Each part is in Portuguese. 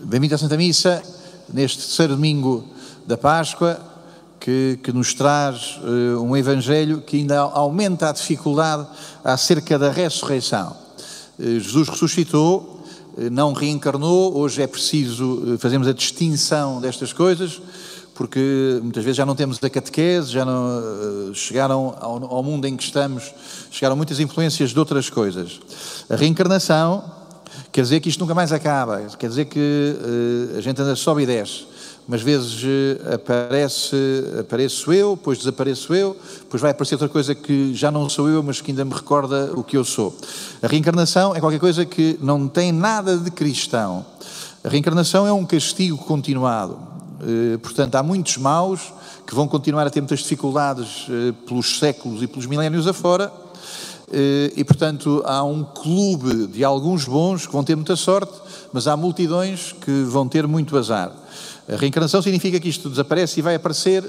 Bem-vindo à Santa Missa, neste terceiro domingo da Páscoa, que, que nos traz uh, um Evangelho que ainda aumenta a dificuldade acerca da ressurreição. Uh, Jesus ressuscitou, uh, não reencarnou, hoje é preciso fazermos a distinção destas coisas, porque muitas vezes já não temos a catequese, já não chegaram ao, ao mundo em que estamos, chegaram muitas influências de outras coisas. A reencarnação quer dizer que isto nunca mais acaba, quer dizer que uh, a gente anda sobe e desce. Umas vezes uh, aparece, apareço eu, depois desapareço eu, depois vai aparecer outra coisa que já não sou eu, mas que ainda me recorda o que eu sou. A reencarnação é qualquer coisa que não tem nada de cristão. A reencarnação é um castigo continuado. Uh, portanto, há muitos maus que vão continuar a ter muitas dificuldades pelos séculos e pelos milénios afora, e, portanto, há um clube de alguns bons que vão ter muita sorte, mas há multidões que vão ter muito azar. A reencarnação significa que isto desaparece e vai aparecer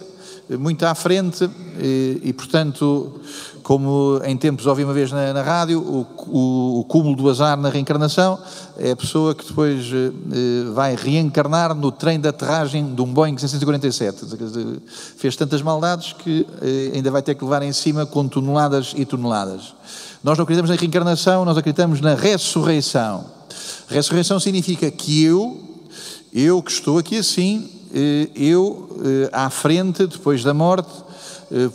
eh, muito à frente, e, e portanto, como em tempos ouvi uma vez na, na rádio, o, o, o, cúmulo do azar na reencarnação é a pessoa que depois eh, vai reencarnar no trem de aterragem de um Boeing 647. Fez tantas maldades que eh, ainda vai ter que levar em cima com toneladas e toneladas. Nós não acreditamos na reencarnação, nós acreditamos na ressurreição. Ressurreição significa que eu, eu que estou aqui assim, eh, eu eh, à frente, depois da morte, eh,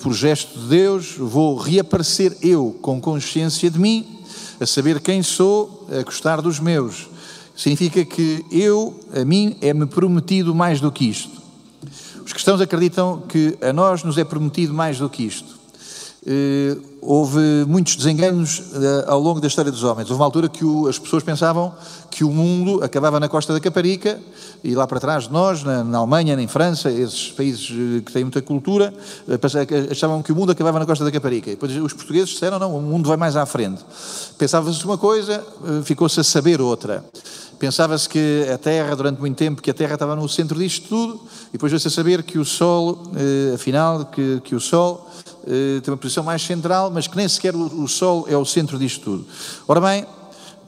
por gesto de Deus, vou reaparecer eu com consciência de mim, a saber quem sou, a gostar dos meus. Significa que eu, a mim, é-me prometido mais do que isto. Os cristãos acreditam que a nós nos é prometido mais do que isto. Eh, houve muitos desenganos eh, ao longo da história dos homens. Houve uma altura que o, as pessoas pensavam que o mundo acabava na costa da Caparica e lá para trás de nós, na, na Alemanha, em França, esses países eh, que têm muita cultura, achavam que o mundo acabava na costa da Caparica. E depois os portugueses disseram, não, o mundo vai mais à frente. Pensava-se uma coisa, ficou-se a saber outra. Pensava-se que a Terra, durante muito tempo, que a Terra estava no centro disto tudo, e depois veio-se a saber que o Sol, afinal, que, que o Sol eh, tem uma posição mais central, mas que nem sequer o, Sol é o centro disto tudo. Ora bem,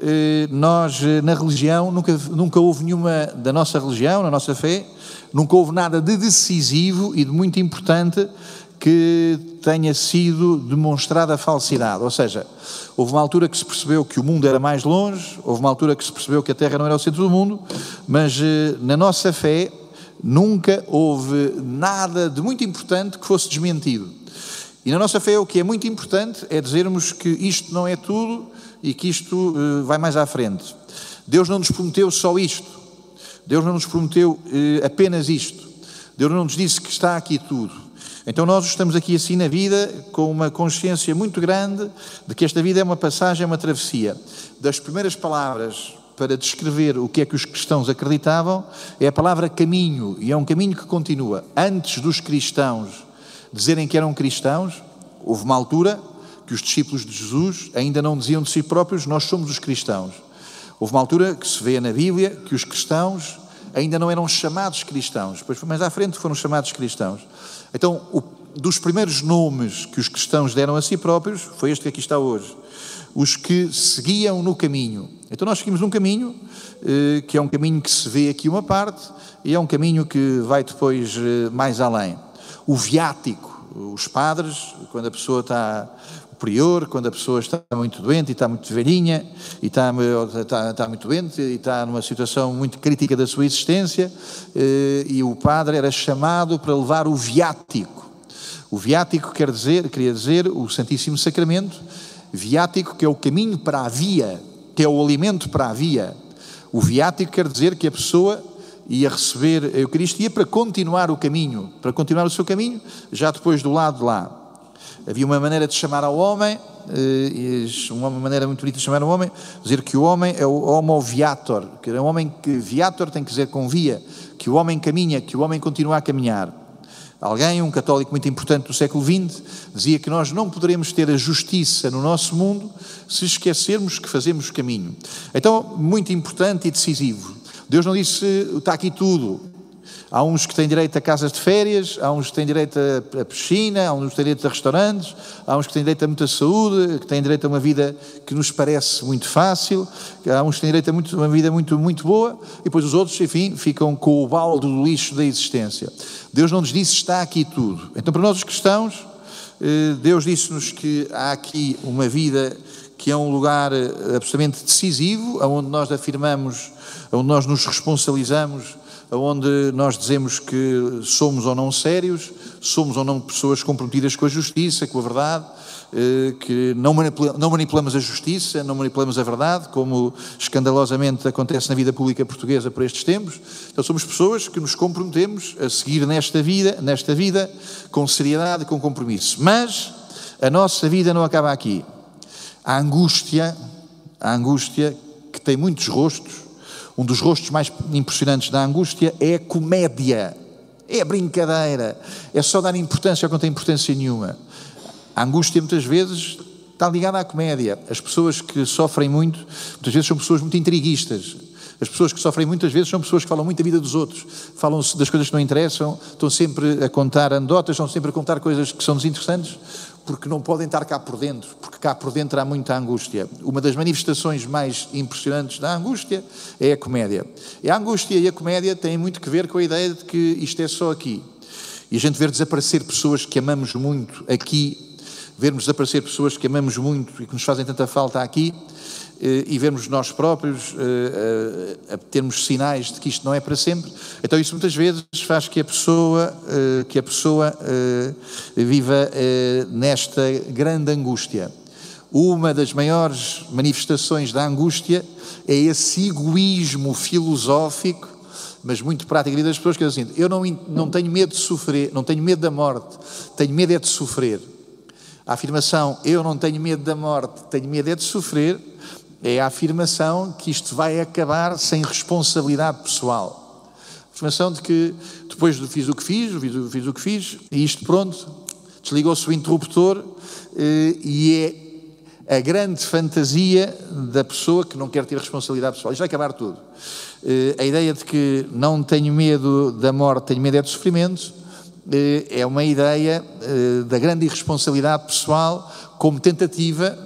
eh, nós eh, na religião, nunca, nunca houve nenhuma, da nossa religião, na nossa fé, nunca houve nada de decisivo e de muito importante que tenha sido demonstrada a falsidade. Ou seja, houve uma altura que se percebeu que o mundo era mais longe, houve uma altura que se percebeu que a Terra não era o centro do mundo, mas na nossa fé nunca houve nada de muito importante que fosse desmentido. E na nossa fé o que é muito importante é dizermos que isto não é tudo e que isto uh, vai mais à frente. Deus não nos prometeu só isto. Deus não nos prometeu uh, apenas isto. Deus não nos disse que está aqui tudo. Então nós estamos aqui assim na vida com uma consciência muito grande de que esta vida é uma passagem, é uma travessia. Das primeiras palavras para descrever o que é que os cristãos acreditavam é a palavra caminho, e é um caminho que continua. Antes dos cristãos dizerem que eram cristãos, houve uma altura que os discípulos de Jesus ainda não diziam de si próprios: Nós somos os cristãos. Houve uma altura que se vê na Bíblia que os cristãos ainda não eram chamados cristãos, depois mais à frente foram chamados cristãos. Então, o, dos primeiros nomes que os cristãos deram a si próprios foi este que aqui está hoje: os que seguiam no caminho. Então, nós seguimos um caminho eh, que é um caminho que se vê aqui uma parte e é um caminho que vai depois eh, mais além o viático. Os padres, quando a pessoa está, o prior, quando a pessoa está muito doente e está muito velhinha, e está, está, está muito doente e está numa situação muito crítica da sua existência, eh, e o padre era chamado para levar o viático. O viático quer dizer, queria dizer, o Santíssimo Sacramento, viático que é o caminho para a via, que é o alimento para a via. O viático quer dizer que a pessoa ia receber a Eucaristia para continuar o caminho, para continuar o seu caminho, já depois do lado de lá. Havia uma maneira de chamar ao homem, eh, uma maneira muito bonita de chamar ao homem, dizer que o homem é o homo viator, que é um homem que viator tem que dizer com via, que o homem caminha, que o homem continua a caminhar. Alguém, um católico muito importante do século XX, dizia que nós não poderemos ter a justiça no nosso mundo se esquecermos que fazemos caminho. Então, muito importante e decisivo. Deus não disse está aqui tudo. Há uns que têm direito a casas de férias, há uns que têm direito a, piscina, há uns que têm direito a restaurantes, há uns que têm direito a muita saúde, que têm direito a uma vida que nos parece muito fácil, há uns que têm direito a muito, uma vida muito, muito boa, e depois os outros, enfim, ficam com o balde do lixo da existência. Deus não nos disse está aqui tudo. Então, para nós os cristãos, eh, Deus disse-nos que há aqui uma vida que é um lugar eh, absolutamente decisivo, onde nós afirmamos, onde nós nos responsabilizamos onde nós dizemos que somos ou não sérios, somos ou não pessoas comprometidas com a justiça, com a verdade, eh, que não, manipulamos a justiça, não manipulamos a verdade, como escandalosamente acontece na vida pública portuguesa por estes tempos. Então somos pessoas que nos comprometemos a seguir nesta vida, nesta vida com seriedade e com compromisso. Mas a nossa vida não acaba aqui. A angústia, a angústia que tem muitos rostos, um dos rostos mais impressionantes da angústia é a comédia. É a brincadeira. É só dar importância ao que não tem importância nenhuma. A angústia muitas vezes está ligada à comédia. As pessoas que sofrem muito, muitas vezes são pessoas muito intriguistas. As pessoas que sofrem muitas vezes são pessoas que falam muito da vida dos outros, falam das coisas que não interessam, estão sempre a contar anedotas, estão sempre a contar coisas que são desinteressantes, porque não podem estar cá por dentro, porque cá por dentro há muita angústia. Uma das manifestações mais impressionantes da angústia é a comédia. E a angústia e a comédia têm muito que ver com a ideia de que isto é só aqui. E a gente ver desaparecer pessoas que amamos muito aqui, vermos desaparecer pessoas que amamos muito e que nos fazem tanta falta aqui, e vermos nós próprios eh, a termos sinais de que isto não é para sempre. Então isso muitas vezes faz que a pessoa eh, que a pessoa viva nesta grande angústia. Uma das maiores manifestações da angústia é esse egoísmo filosófico, mas muito prático das pessoas que dizem assim, eu não, não tenho medo de sofrer, não tenho medo da morte, tenho medo é de sofrer. A afirmação eu não tenho medo da morte, tenho medo é de sofrer, é a afirmação que isto vai acabar sem responsabilidade pessoal. A afirmação de que depois fiz o que fiz, fiz, fiz o que fiz, e isto pronto, desligou-se o interruptor eh, e é a grande fantasia da pessoa que não quer ter responsabilidade pessoal. Isto vai acabar tudo. Eh, a ideia de que não tenho medo da morte, tenho medo é do sofrimento, é uma ideia da grande irresponsabilidade pessoal como tentativa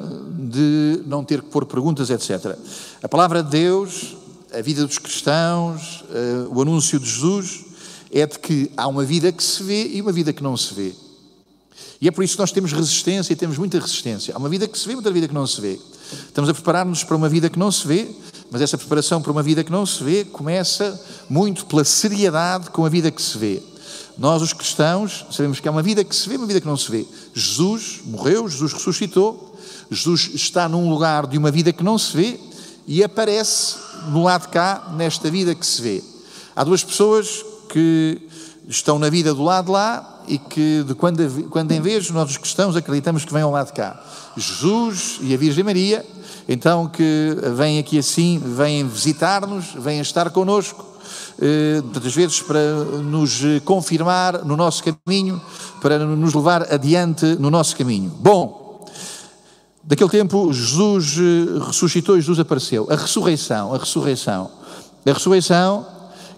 de não ter que pôr perguntas, etc. A palavra de Deus, a vida dos cristãos, eh, o anúncio de Jesus, é de que há uma vida que se vê e uma vida que não se vê. E é por isso que nós temos resistência e temos muita resistência. Há uma vida que se vê e outra vida que não se vê. Estamos a preparar-nos para uma vida que não se vê, mas essa preparação para uma vida que não se vê começa muito pela seriedade com a vida que se vê. Nós, os cristãos, sabemos que há uma vida que se vê uma vida que não se vê. Jesus morreu, Jesus ressuscitou, Jesus está num lugar de uma vida que não se vê e aparece no lado de cá, nesta vida que se vê. Há duas pessoas que estão na vida do lado de lá e que, de quando, quando em vez, nós os cristãos acreditamos que vêm ao lado de cá. Jesus e a Virgem Maria, então que vêm aqui assim, vêm visitar-nos, vêm estar connosco, eh, muitas vezes para nos confirmar no nosso caminho, para nos levar adiante no nosso caminho. Bom, Daquele tempo, Jesus eh, ressuscitou e Jesus apareceu. A ressurreição, a ressurreição. A ressurreição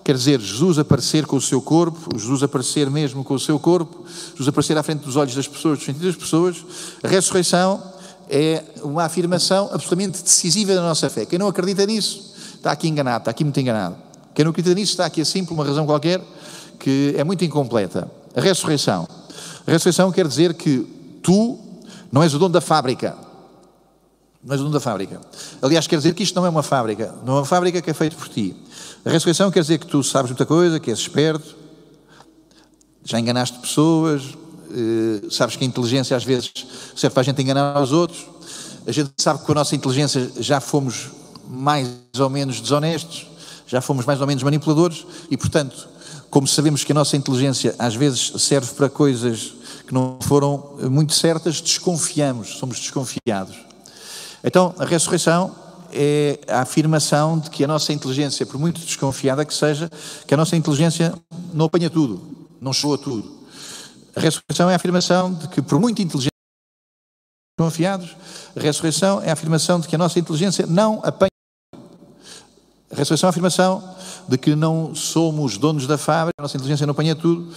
quer dizer Jesus aparecer com o seu corpo, Jesus aparecer mesmo com o seu corpo, Jesus aparecer à frente dos olhos das pessoas, dos sentidos das pessoas. A ressurreição é uma afirmação absolutamente decisiva da nossa fé. Quem não acredita nisso está aqui enganado, está aqui muito enganado. Quem não acredita nisso está aqui assim por uma razão qualquer que é muito incompleta. A ressurreição. A ressurreição quer dizer que tu não és o dono da fábrica mas o dono da fábrica. Aliás, quer dizer que isto não é uma fábrica, não é uma fábrica que é feita por ti. A ressurreição quer dizer que tu sabes muita coisa, que és esperto, já enganaste pessoas, eh, sabes que a inteligência às vezes serve para a gente enganar os outros. A gente sabe que com a nossa inteligência já fomos mais ou menos desonestos, já fomos mais ou menos manipuladores e, portanto, como sabemos que a nossa inteligência às vezes serve para coisas que não foram muito certas, desconfiamos, somos desconfiados. Então, a ressurreição é a afirmação de que a nossa inteligência, por muito desconfiada que seja, que a nossa inteligência não apanha tudo, não chegou a tudo. A ressurreição é a afirmação de que, por muito inteligente confiados, a ressurreição é a afirmação de que a nossa inteligência não apanha. A ressurreição é a afirmação de que não somos donos da fábrica, a nossa inteligência não apanha tudo.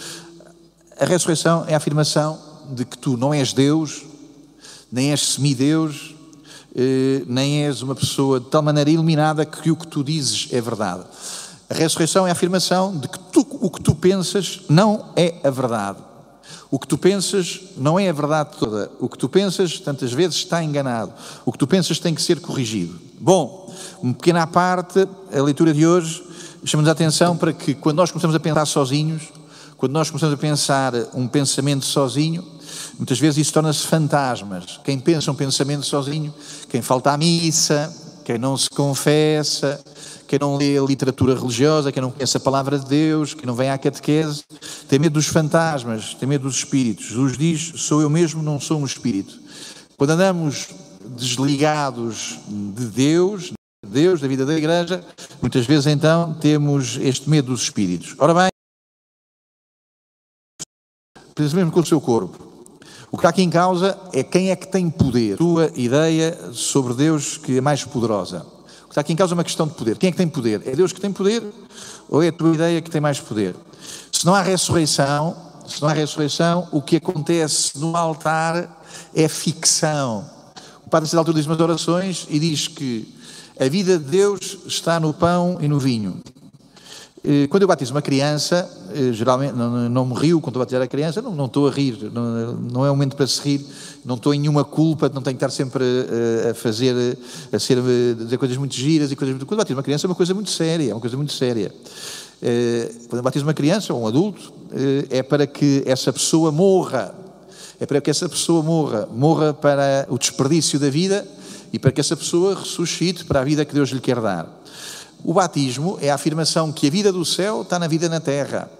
A ressurreição é a afirmação de que tu não és Deus, nem és semideus, eh, nem és uma pessoa de tal maneira iluminada que o que tu dizes é verdade. A ressurreição é a afirmação de que tu, o que tu pensas não é a verdade. O que tu pensas não é a verdade toda. O que tu pensas, tantas vezes, está enganado. O que tu pensas tem que ser corrigido. Bom, uma pequena parte, a leitura de hoje chama-nos a atenção para que quando nós começamos a pensar sozinhos, quando nós começamos a pensar um pensamento sozinho, muitas vezes isso torna-se fantasmas. Quem pensa um pensamento sozinho, quem falta à missa, quem não se confessa, quem não lê a literatura religiosa, quem não conhece a palavra de Deus, quem não vem à catequese, tem medo dos fantasmas, tem medo dos espíritos. Jesus diz: Sou eu mesmo, não sou um espírito. Quando andamos desligados de Deus, de Deus, da vida da igreja, muitas vezes então temos este medo dos espíritos. Ora bem, mesmo com o seu corpo. O que está aqui em causa é quem é que tem poder. A tua ideia sobre Deus que é mais poderosa. O que está aqui em causa é uma questão de poder. Quem é que tem poder? É Deus que tem poder ou é a tua ideia que tem mais poder? Se não há ressurreição, se não há ressurreição, o que acontece no altar é ficção. O Padre Cidade diz umas orações e diz que a vida de Deus está no pão e no vinho. Eh, quando eu batizo uma criança, eh, geralmente não, não me rio quando batizar a criança, não, não estou a rir, não, não, é um momento para se rir, não estou em nenhuma culpa, não tenho que estar sempre a, a fazer, a ser, a dizer coisas muito giras e coisas muito. Quando batizo uma criança é uma coisa muito séria, é uma coisa muito séria. Eh, quando batizo uma criança ou um adulto, é para que essa pessoa morra, é para que essa pessoa morra, morra para o desperdício da vida e para que essa pessoa ressuscite para a vida que Deus lhe quer dar. O batismo é a afirmação que a vida do céu está na vida na terra.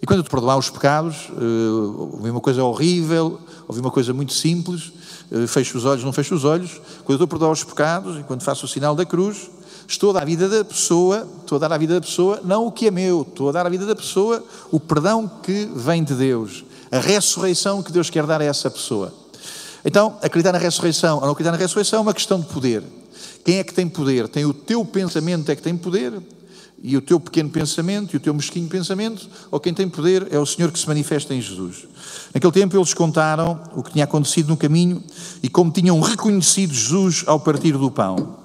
E quando te perdoar os pecados, uh, ouvi uma coisa horrível, ouvi uma coisa muito simples, uh, fecho os olhos, não fecho os olhos. Quando eu estou a perdoar os pecados, e quando faço o sinal da cruz, estou a dar à vida da pessoa, estou a dar à vida da pessoa não o que é meu, estou a dar à vida da pessoa o perdão que vem de Deus, a ressurreição que Deus quer dar a essa pessoa. Então, acreditar na ressurreição ou não acreditar na ressurreição é uma questão de poder. Quem é que tem poder? Tem o teu pensamento é que tem poder, e o teu pequeno pensamento e o teu mesquinho pensamento, ou quem tem poder é o Senhor que se manifesta em Jesus. Naquele tempo eles contaram o que tinha acontecido no caminho e como tinham reconhecido Jesus ao partir do pão.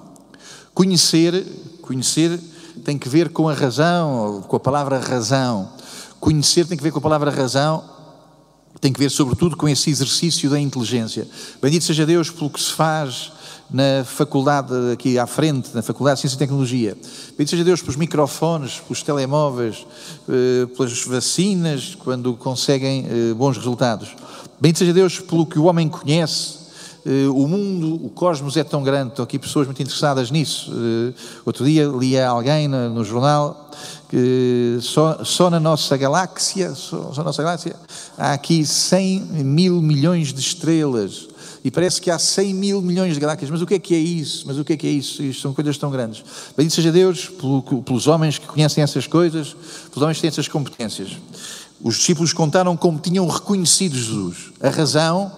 Conhecer, conhecer tem que ver com a razão, com a palavra razão. Conhecer tem que ver com a palavra razão, tem que ver sobretudo com esse exercício da inteligência. Bendito seja Deus pelo que se faz na faculdade aqui à frente, na Faculdade de Ciência e Tecnologia. Bendito seja Deus pelos microfones, pelos telemóveis, eh, pelas vacinas, quando conseguem eh, bons resultados. Bendito seja Deus pelo que o homem conhece. Eh, o mundo, o cosmos é tão grande, estão aqui pessoas muito interessadas nisso. Outro dia lia alguém no jornal que só, só na nossa galáxia, só, só nossa galáxia, há aqui 100 mil milhões de estrelas e parece que há 100 mil milhões de galáxias. Mas o que é que é isso? Mas o que é que é isso? Isto são coisas tão grandes. Bendito seja Deus pelos homens que conhecem essas coisas, pelos homens que têm essas competências. Os discípulos contaram como tinham reconhecido Jesus. A razão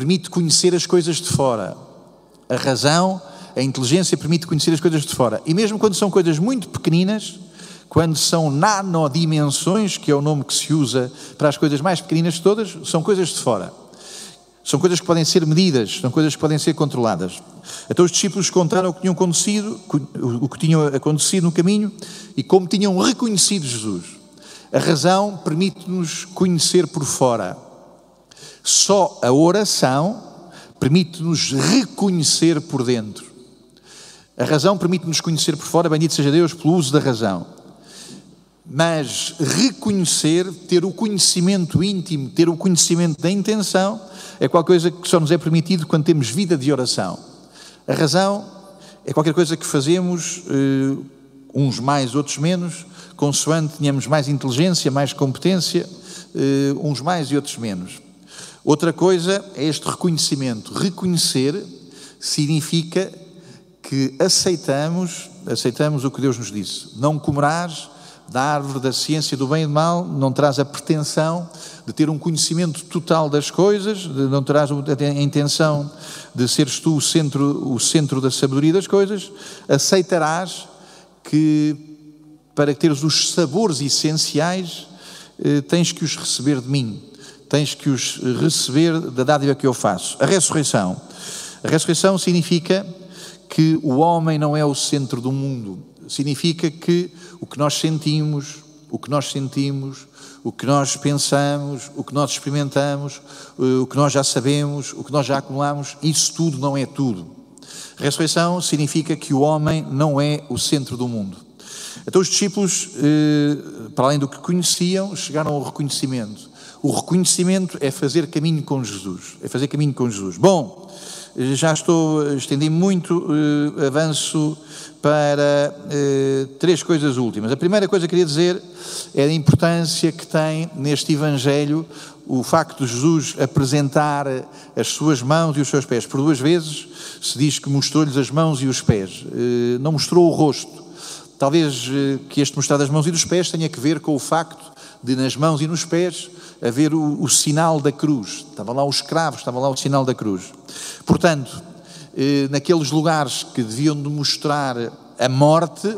permite conhecer as coisas de fora. A razão, a inteligência permite conhecer as coisas de fora. E mesmo quando são coisas muito pequeninas, quando são nanodimensões, que é o nome que se usa para as coisas mais pequeninas de todas, são coisas de fora. São coisas que podem ser medidas, são coisas que podem ser controladas. Então os discípulos contaram o que tinham acontecido, o que tinham acontecido no caminho e como tinham reconhecido Jesus. A razão permite-nos conhecer por fora. Só a oração permite-nos reconhecer por dentro. A razão permite-nos conhecer por fora, bendito seja Deus pelo uso da razão. Mas reconhecer, ter o conhecimento íntimo, ter o conhecimento da intenção, é qualquer coisa que só nos é permitido quando temos vida de oração. A razão é qualquer coisa que fazemos, uh, uns mais, outros menos, consoante tenhamos mais inteligência, mais competência, uh, uns mais e outros menos. Outra coisa é este reconhecimento. Reconhecer significa que aceitamos, aceitamos o que Deus nos disse. Não comerás da árvore da ciência do bem e do mal, não traz a pretensão de ter um conhecimento total das coisas, não terás a intenção de seres tu o centro, o centro da sabedoria das coisas, aceitarás que para teres os sabores essenciais, eh, tens que os receber de mim, tens que os receber da dádiva que eu faço. A ressurreição. A ressurreição significa que o homem não é o centro do mundo, significa que o que nós sentimos, o que nós sentimos, o que nós pensamos, o que nós experimentamos, o que nós já sabemos, o que nós já acumulamos, isso tudo não é tudo. A ressurreição significa que o homem não é o centro do mundo. Então os discípulos, eh, para além do que conheciam, chegaram ao reconhecimento. O reconhecimento é fazer caminho com Jesus. É fazer caminho com Jesus. Bom, já estou, estendi muito, eh, avanço para eh, três coisas últimas. A primeira coisa que queria dizer é a importância que tem neste Evangelho o facto de Jesus apresentar as suas mãos e os seus pés. Por duas vezes se diz que mostrou-lhes as mãos e os pés, eh, não mostrou o rosto. Talvez eh, que este mostrar das mãos e dos pés tenha que ver com o facto de nas mãos e nos pés haver o, o sinal da cruz. Estava lá os cravos, estava lá o sinal da cruz. Portanto, eh, naqueles lugares que deviam demonstrar a morte,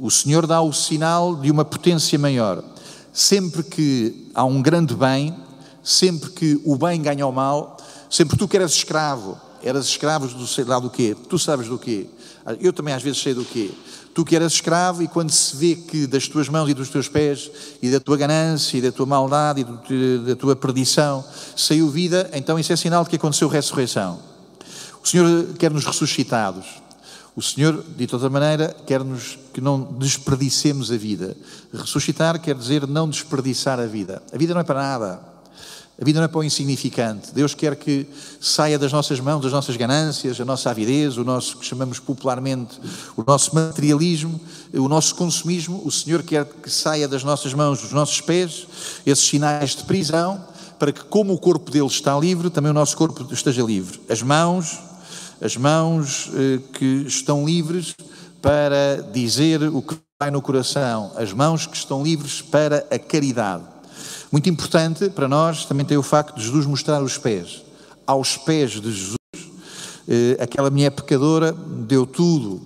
o Senhor dá o sinal de uma potência maior. Sempre que há um grande bem, sempre que o bem ganha o mal, sempre tu que eras escravo, eras escravo do sei lá do quê, tu sabes do quê, eu também às vezes sei do quê, tu que eras escravo e quando se vê que das tuas mãos e dos teus pés e da tua ganância e da tua maldade e da tua perdição saiu vida, então isso é sinal de que aconteceu ressurreição. O Senhor quer-nos ressuscitados. O Senhor, de outra maneira, quer-nos que não desperdicemos a vida. Ressuscitar quer dizer não desperdiçar a vida. A vida não é para nada. A vida não é para o insignificante. Deus quer que saia das nossas mãos as nossas ganâncias, a nossa avidez, o nosso que chamamos popularmente o nosso materialismo, o nosso consumismo. O Senhor quer que saia das nossas mãos, dos nossos pés, esses sinais de prisão, para que, como o corpo dele está livre, também o nosso corpo esteja livre. As mãos, as mãos eh, que estão livres para dizer o que vai no coração, as mãos que estão livres para a caridade. Muito importante para nós também tem o facto de Jesus mostrar os pés. Aos pés de Jesus, eh, aquela mulher pecadora deu tudo,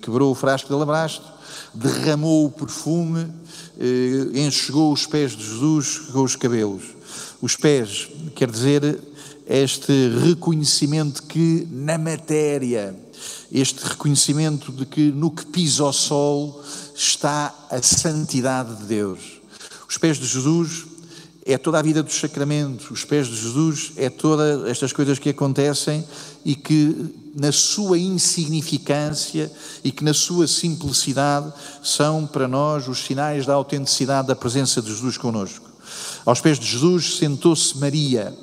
quebrou o frasco de alabastro, derramou o perfume, eh, enxugou os pés de Jesus com os cabelos. Os pés, quer dizer, este reconhecimento que na matéria, este reconhecimento de que no que pisa o sol está a santidade de Deus. Os pés de Jesus é toda a vida dos sacramentos, os pés de Jesus é todas estas coisas que acontecem e que na sua insignificância e que na sua simplicidade são para nós os sinais da autenticidade da presença de Jesus conosco. Aos pés de Jesus sentou-se Maria,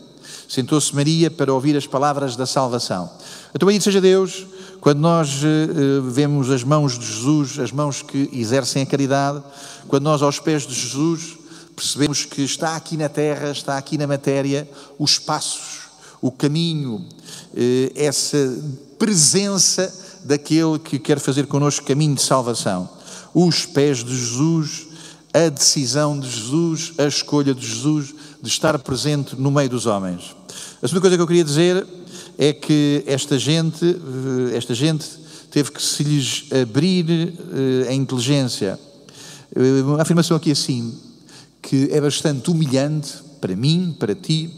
Sentou-se Maria para ouvir as palavras da salvação. Então, bendito seja Deus, quando nós uh, vemos as mãos de Jesus, as mãos que exercem a caridade, quando nós aos pés de Jesus percebemos que está aqui na terra, está aqui na matéria, os passos, o caminho, uh, essa presença daquele que quer fazer connosco caminho de salvação. Os pés de Jesus, a decisão de Jesus, a escolha de Jesus de estar presente no meio dos homens. A segunda coisa que eu queria dizer é que esta gente, eh, esta gente teve que se lhes abrir eh, a inteligência. Eh, uma afirmação aqui assim, que é bastante humilhante para mim, para ti,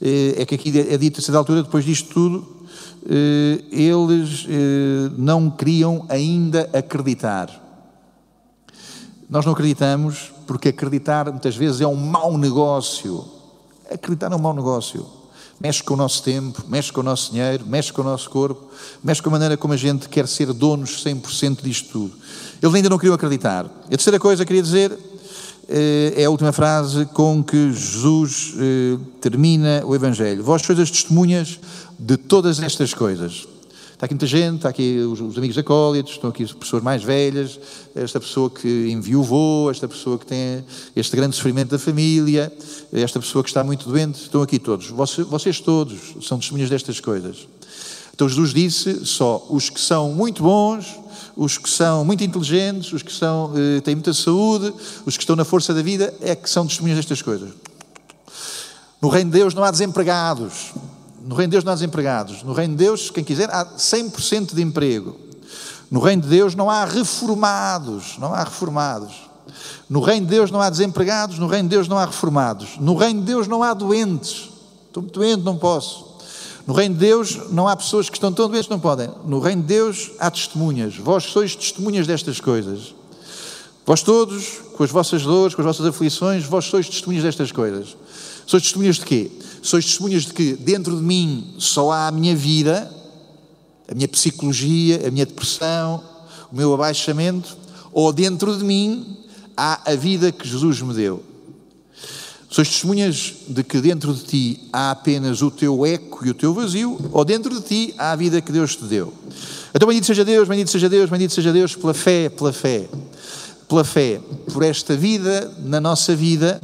é que aqui é dito a certa altura, depois disto tudo, eles não queriam ainda acreditar. Nós não acreditamos porque acreditar muitas vezes é um mau negócio. Acreditar é um mau negócio mexe com o nosso tempo, mexe com o nosso dinheiro, mexe com o nosso corpo, mexe com a maneira como a gente quer ser donos 100% disto tudo. Eles ainda não queriam acreditar. A terceira coisa que queria dizer eh, é a última frase com que Jesus eh, termina o Evangelho. Vós sois as testemunhas de todas estas coisas. Está aqui muita gente, está aqui os, os amigos acólitos, estão aqui as pessoas mais velhas, esta pessoa que enviou, esta pessoa que tem este grande sofrimento da família, esta pessoa que está muito doente, estão aqui todos. Vocês, vocês todos são testemunhas destas coisas. Então Jesus disse só os que são muito bons, os que são muito inteligentes, os que são, eh, têm muita saúde, os que estão na força da vida, é que são testemunhas destas coisas. No reino de Deus não há desempregados, no reino de Deus não há desempregados. No reino de Deus, quem quiser, há 100% de emprego. No reino de Deus não há reformados, não há reformados. No reino de Deus não há desempregados, no reino de Deus não há reformados. No reino de Deus não há doentes. Estou muito doente, não posso. No reino de Deus não há pessoas que estão tão doentes não podem. No reino de Deus há testemunhas. Vós sois testemunhas destas coisas. Vós todos, com as vossas dores, com as vossas aflições, vós sois testemunhas destas coisas. Sois testemunhas de quê? Sois testemunhas de que dentro de mim só há a minha vida, a minha psicologia, a minha depressão, o meu abaixamento, ou dentro de mim há a vida que Jesus me deu. Sois testemunhas de que dentro de ti há apenas o teu eco e o teu vazio, ou dentro de ti há a vida que Deus te deu. Então, bendito seja Deus, bendito seja Deus, bendito seja Deus pela fé, pela fé, pela fé, por esta vida na nossa vida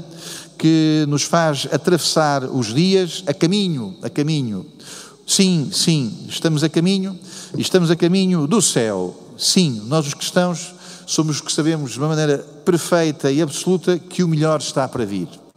que nos faz atravessar os dias a caminho, a caminho. Sim, sim, estamos a caminho estamos a caminho do céu. Sim, nós os cristãos somos os que sabemos de uma maneira perfeita e absoluta que o melhor está para vir.